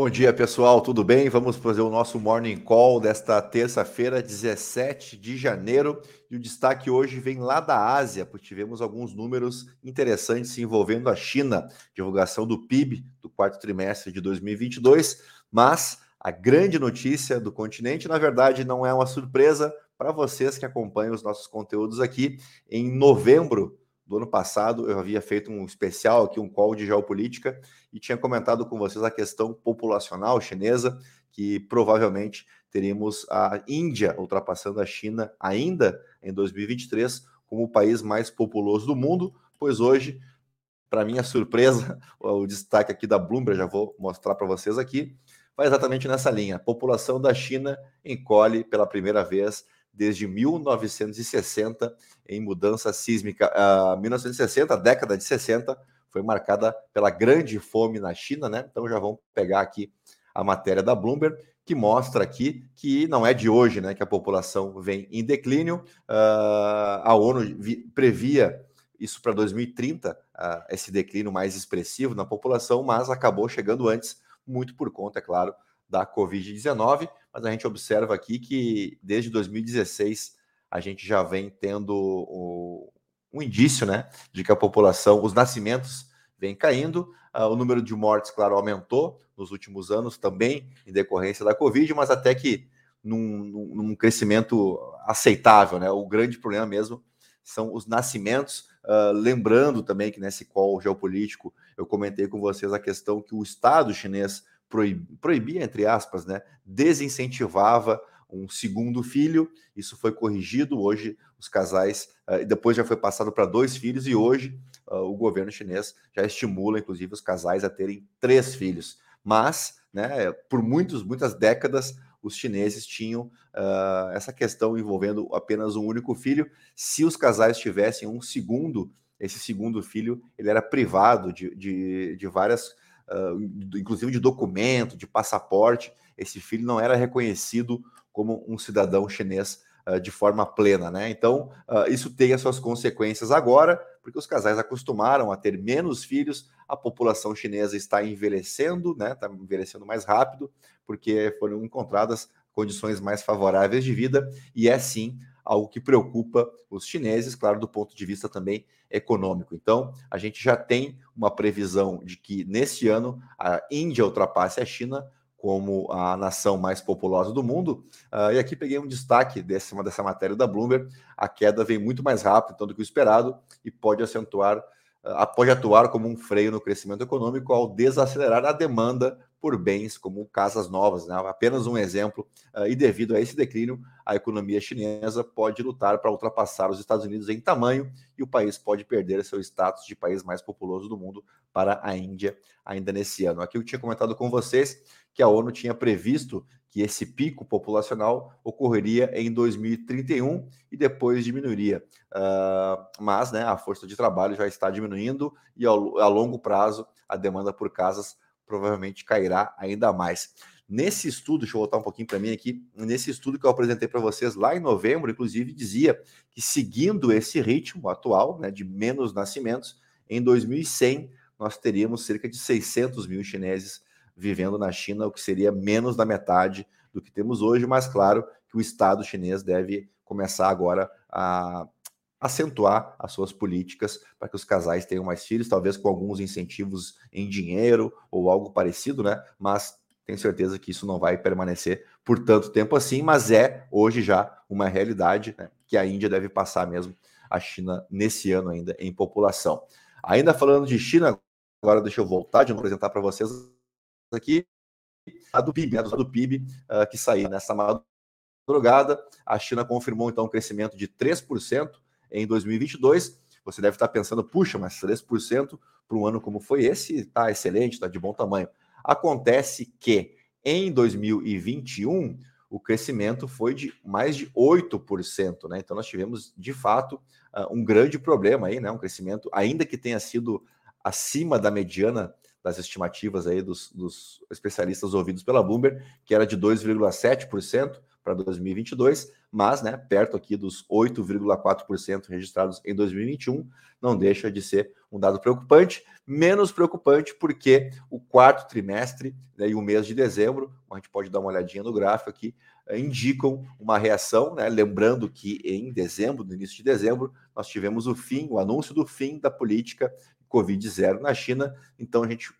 Bom dia, pessoal, tudo bem? Vamos fazer o nosso morning call desta terça-feira, 17 de janeiro. E o destaque hoje vem lá da Ásia, porque tivemos alguns números interessantes envolvendo a China, divulgação do PIB do quarto trimestre de 2022. Mas a grande notícia do continente, na verdade, não é uma surpresa para vocês que acompanham os nossos conteúdos aqui. Em novembro do ano passado, eu havia feito um especial aqui, um call de geopolítica, e tinha comentado com vocês a questão populacional chinesa, que provavelmente teríamos a Índia ultrapassando a China ainda em 2023 como o país mais populoso do mundo, pois hoje, para minha surpresa, o destaque aqui da Bloomberg, já vou mostrar para vocês aqui, vai exatamente nessa linha. A população da China encolhe pela primeira vez desde 1960 em mudança sísmica. Uh, 1960, a década de 60, foi marcada pela grande fome na China, né? Então já vamos pegar aqui a matéria da Bloomberg, que mostra aqui que não é de hoje, né, que a população vem em declínio. Uh, a ONU previa isso para 2030, uh, esse declínio mais expressivo na população, mas acabou chegando antes, muito por conta, é claro, da Covid-19 mas a gente observa aqui que desde 2016 a gente já vem tendo o, um indício, né, de que a população, os nascimentos vem caindo, uh, o número de mortes, claro, aumentou nos últimos anos também em decorrência da Covid, mas até que num, num crescimento aceitável, né? O grande problema mesmo são os nascimentos. Uh, lembrando também que nesse call geopolítico eu comentei com vocês a questão que o Estado chinês proibia, entre aspas, né, desincentivava um segundo filho. Isso foi corrigido. Hoje, os casais, uh, depois já foi passado para dois filhos, e hoje uh, o governo chinês já estimula, inclusive, os casais a terem três filhos. Mas, né, por muitos, muitas décadas, os chineses tinham uh, essa questão envolvendo apenas um único filho. Se os casais tivessem um segundo, esse segundo filho ele era privado de, de, de várias uh, inclusive de documento, de passaporte, esse filho não era reconhecido como um cidadão chinês uh, de forma plena, né? Então, isso tem as suas consequências agora, porque os casais acostumaram a ter menos filhos, a população chinesa está envelhecendo, né? Está envelhecendo mais rápido, porque foram encontradas condições mais favoráveis de vida, e é sim algo que preocupa os chineses, claro, do ponto de vista também econômico. Então, a gente já tem uma previsão de que nesse ano a Índia ultrapasse a China como a nação mais populosa do mundo. Uh, e aqui peguei um destaque dessa, dessa matéria da Bloomberg. A queda vem muito mais rápido então, do que o esperado e pode acentuar, pode atuar como um freio no crescimento econômico ao desacelerar a demanda por bens como casas novas. Né? Apenas um exemplo. Uh, e devido a esse declínio, a economia chinesa pode lutar para ultrapassar os Estados Unidos em tamanho e o país pode perder seu status de país mais populoso do mundo para a Índia ainda nesse ano. Aqui eu tinha comentado com vocês que a ONU tinha previsto que esse pico populacional ocorreria em 2031 e depois diminuiria. Uh, mas né, a força de trabalho já está diminuindo e ao, a longo prazo a demanda por casas provavelmente cairá ainda mais. Nesse estudo, deixa eu voltar um pouquinho para mim aqui, nesse estudo que eu apresentei para vocês lá em novembro, inclusive, dizia que seguindo esse ritmo atual, né, de menos nascimentos, em 2100 nós teríamos cerca de 600 mil chineses vivendo na China, o que seria menos da metade do que temos hoje, mas claro que o Estado chinês deve começar agora a acentuar as suas políticas para que os casais tenham mais filhos, talvez com alguns incentivos em dinheiro ou algo parecido, né? Mas tenho certeza que isso não vai permanecer por tanto tempo assim, mas é hoje já uma realidade né, que a Índia deve passar mesmo a China nesse ano ainda em população. Ainda falando de China, agora deixa eu voltar de apresentar para vocês aqui a do PIB, né, do PIB uh, que saiu nessa madrugada. A China confirmou então um crescimento de 3% em 2022. Você deve estar pensando, puxa, mas 3% para um ano como foi esse, está excelente, está de bom tamanho. Acontece que em 2021 o crescimento foi de mais de 8%, né? Então nós tivemos de fato ah, um grande problema aí, né? Um crescimento, ainda que tenha sido acima da mediana das estimativas aí dos, dos especialistas ouvidos pela Bloomberg, que era de 2,7%, para 2022, mas né, perto aqui dos 8,4% registrados em 2021, não deixa de ser um dado preocupante, menos preocupante porque o quarto trimestre né, e o mês de dezembro, a gente pode dar uma olhadinha no gráfico aqui, eh, indicam uma reação, né? lembrando que em dezembro, no início de dezembro, nós tivemos o fim, o anúncio do fim da política Covid-0 na China, então a gente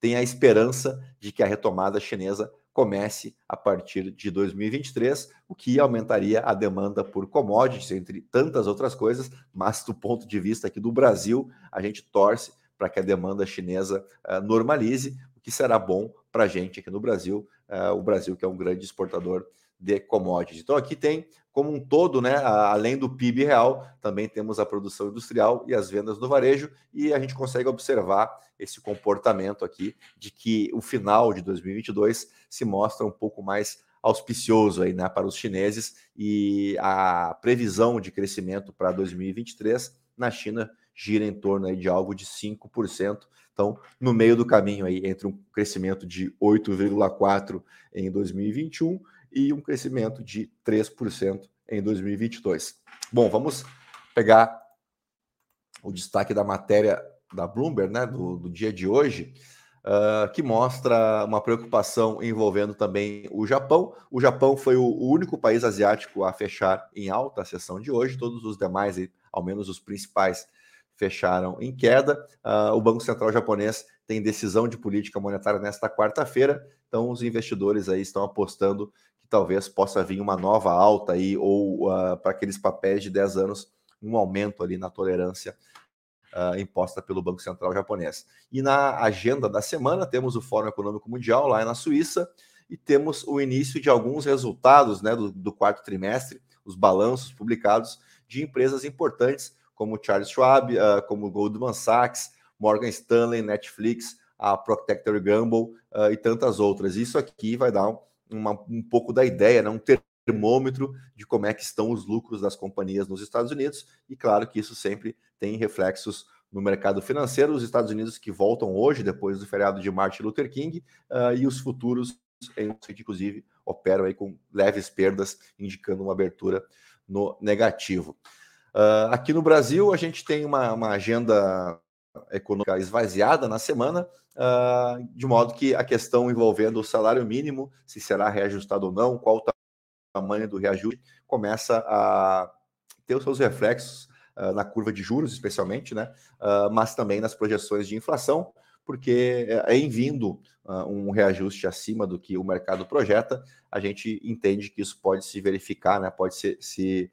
tem a esperança de que a retomada chinesa comece a partir de 2023, o que aumentaria a demanda por commodities, entre tantas outras coisas, mas do ponto de vista aqui do Brasil, a gente torce para que a demanda chinesa uh, normalize, o que será bom para a gente aqui no Brasil, uh, o Brasil que é um grande exportador de commodities. Então aqui tem como um todo, né, além do PIB real, também temos a produção industrial e as vendas no varejo e a gente consegue observar esse comportamento aqui de que o final de 2022 se mostra um pouco mais auspicioso aí, né, para os chineses e a previsão de crescimento para 2023 na China gira em torno aí de algo de 5%. Então, no meio do caminho aí entre um crescimento de 8,4 em 2021 e um crescimento de 3% em 2022. Bom, vamos pegar o destaque da matéria da Bloomberg, né, do, do dia de hoje, uh, que mostra uma preocupação envolvendo também o Japão. O Japão foi o, único país asiático a fechar em alta a sessão de hoje, todos os demais, ao menos os principais, fecharam em queda. Uh, o Banco Central japonês tem decisão de política monetária nesta quarta-feira, então os investidores aí estão apostando que talvez possa vir uma nova alta aí, ou uh, para aqueles papéis de 10 anos, um aumento ali na tolerância uh, imposta pelo Banco Central japonês. E na agenda da semana temos o Fórum Econômico Mundial lá na Suíça e temos o início de alguns resultados né, do, do quarto trimestre, os balanços publicados de empresas importantes como Charles Schwab, uh, como Goldman Sachs, Morgan Stanley, Netflix, a Procter Gamble uh, e tantas outras. Isso aqui vai dar um, uma, um pouco da ideia, né? um termômetro de como é que estão os lucros das companhias nos Estados Unidos, e claro que isso sempre tem reflexos no mercado financeiro, os Estados Unidos que voltam hoje, depois do feriado de Martin Luther King, uh, e os futuros, inclusive, operam aí com leves perdas, indicando uma abertura no negativo. Uh, aqui no Brasil, a gente tem uma, uma agenda econômica esvaziada na semana, uh, de modo que a questão envolvendo o salário mínimo, se será reajustado ou não, qual o tamanho do reajuste, começa a ter os seus reflexos uh, na curva de juros, especialmente, né? Uh, mas também nas projeções de inflação, porque é, em vindo um reajuste acima do que o mercado projeta, a gente entende que isso pode se verificar, né? pode se, se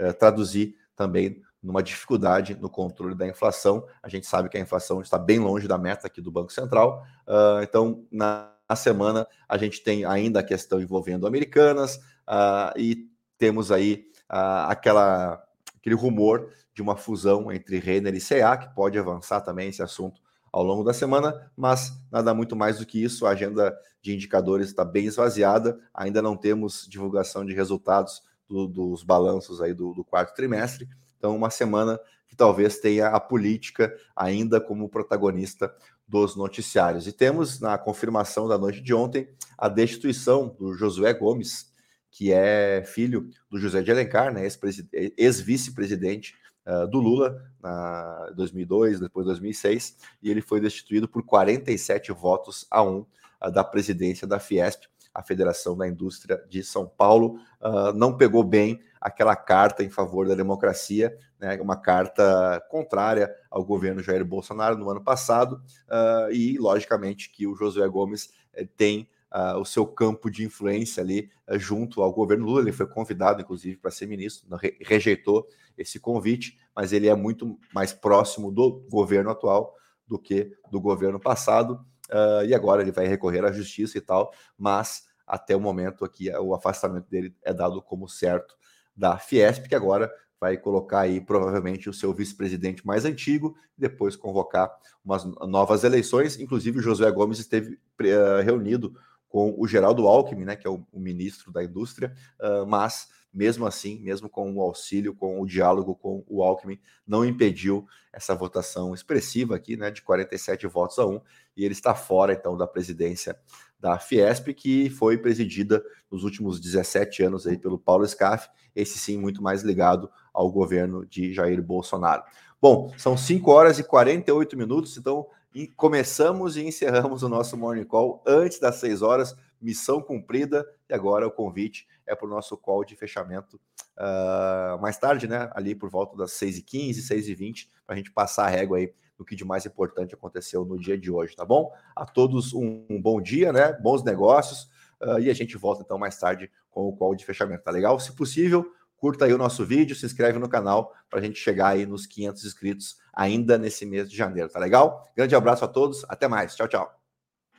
uh, traduzir também numa dificuldade no controle da inflação. A gente sabe que a inflação está bem longe da meta aqui do Banco Central. Uh, então, na, na, semana, a gente tem ainda a questão envolvendo Americanas uh, e temos aí uh, aquela, aquele rumor de uma fusão entre Renner e CA, que pode avançar também esse assunto ao longo da semana, mas nada muito mais do que isso. A agenda de indicadores está bem esvaziada, ainda não temos divulgação de resultados do, dos balanços aí do, do quarto trimestre. Então, uma semana que talvez tenha a política ainda como protagonista dos noticiários. E temos na confirmação da noite de ontem a destituição do Josué Gomes, que é filho do José de Alencar, né, ex-vice-presidente uh, do Lula na 2002, depois 2006, e ele foi destituído por 47 votos a um uh, da presidência da Fiesp a Federação da Indústria de São Paulo uh, não pegou bem aquela carta em favor da democracia, né, uma carta contrária ao governo Jair Bolsonaro no ano passado, uh, e logicamente que o Josué Gomes eh, tem uh, o seu campo de influência ali uh, junto ao governo Lula. Ele foi convidado, inclusive, para ser ministro, re rejeitou esse convite, mas ele é muito mais próximo do governo atual do que do governo passado. Uh, e agora ele vai recorrer à justiça e tal, mas até o momento aqui o afastamento dele é dado como certo da Fiesp, que agora vai colocar aí provavelmente o seu vice-presidente mais antigo, depois convocar umas novas eleições. Inclusive, o Josué Gomes esteve uh, reunido com o Geraldo Alckmin, né, que é o, o ministro da Indústria, uh, mas mesmo assim, mesmo com o auxílio, com o diálogo com o Alckmin, não impediu essa votação expressiva aqui, né, de 47 votos a 1, e ele está fora, então, da presidência da Fiesp, que foi presidida nos últimos 17 anos aí pelo Paulo Scaff, esse sim muito mais ligado ao governo de Jair Bolsonaro. Bom, são 5 horas e 48 minutos, então começamos e encerramos o nosso Morning Call antes das 6 horas, missão cumprida, e agora o convite é para o nosso call de fechamento uh, mais tarde, né? Ali por volta das 6h15, 6h20, para a gente passar a régua aí do que de mais importante aconteceu no dia de hoje, tá bom? A todos um, um bom dia, né? Bons negócios. Uh, e a gente volta então mais tarde com o call de fechamento, tá legal? Se possível, curta aí o nosso vídeo, se inscreve no canal para a gente chegar aí nos 500 inscritos ainda nesse mês de janeiro, tá legal? Grande abraço a todos, até mais, tchau, tchau.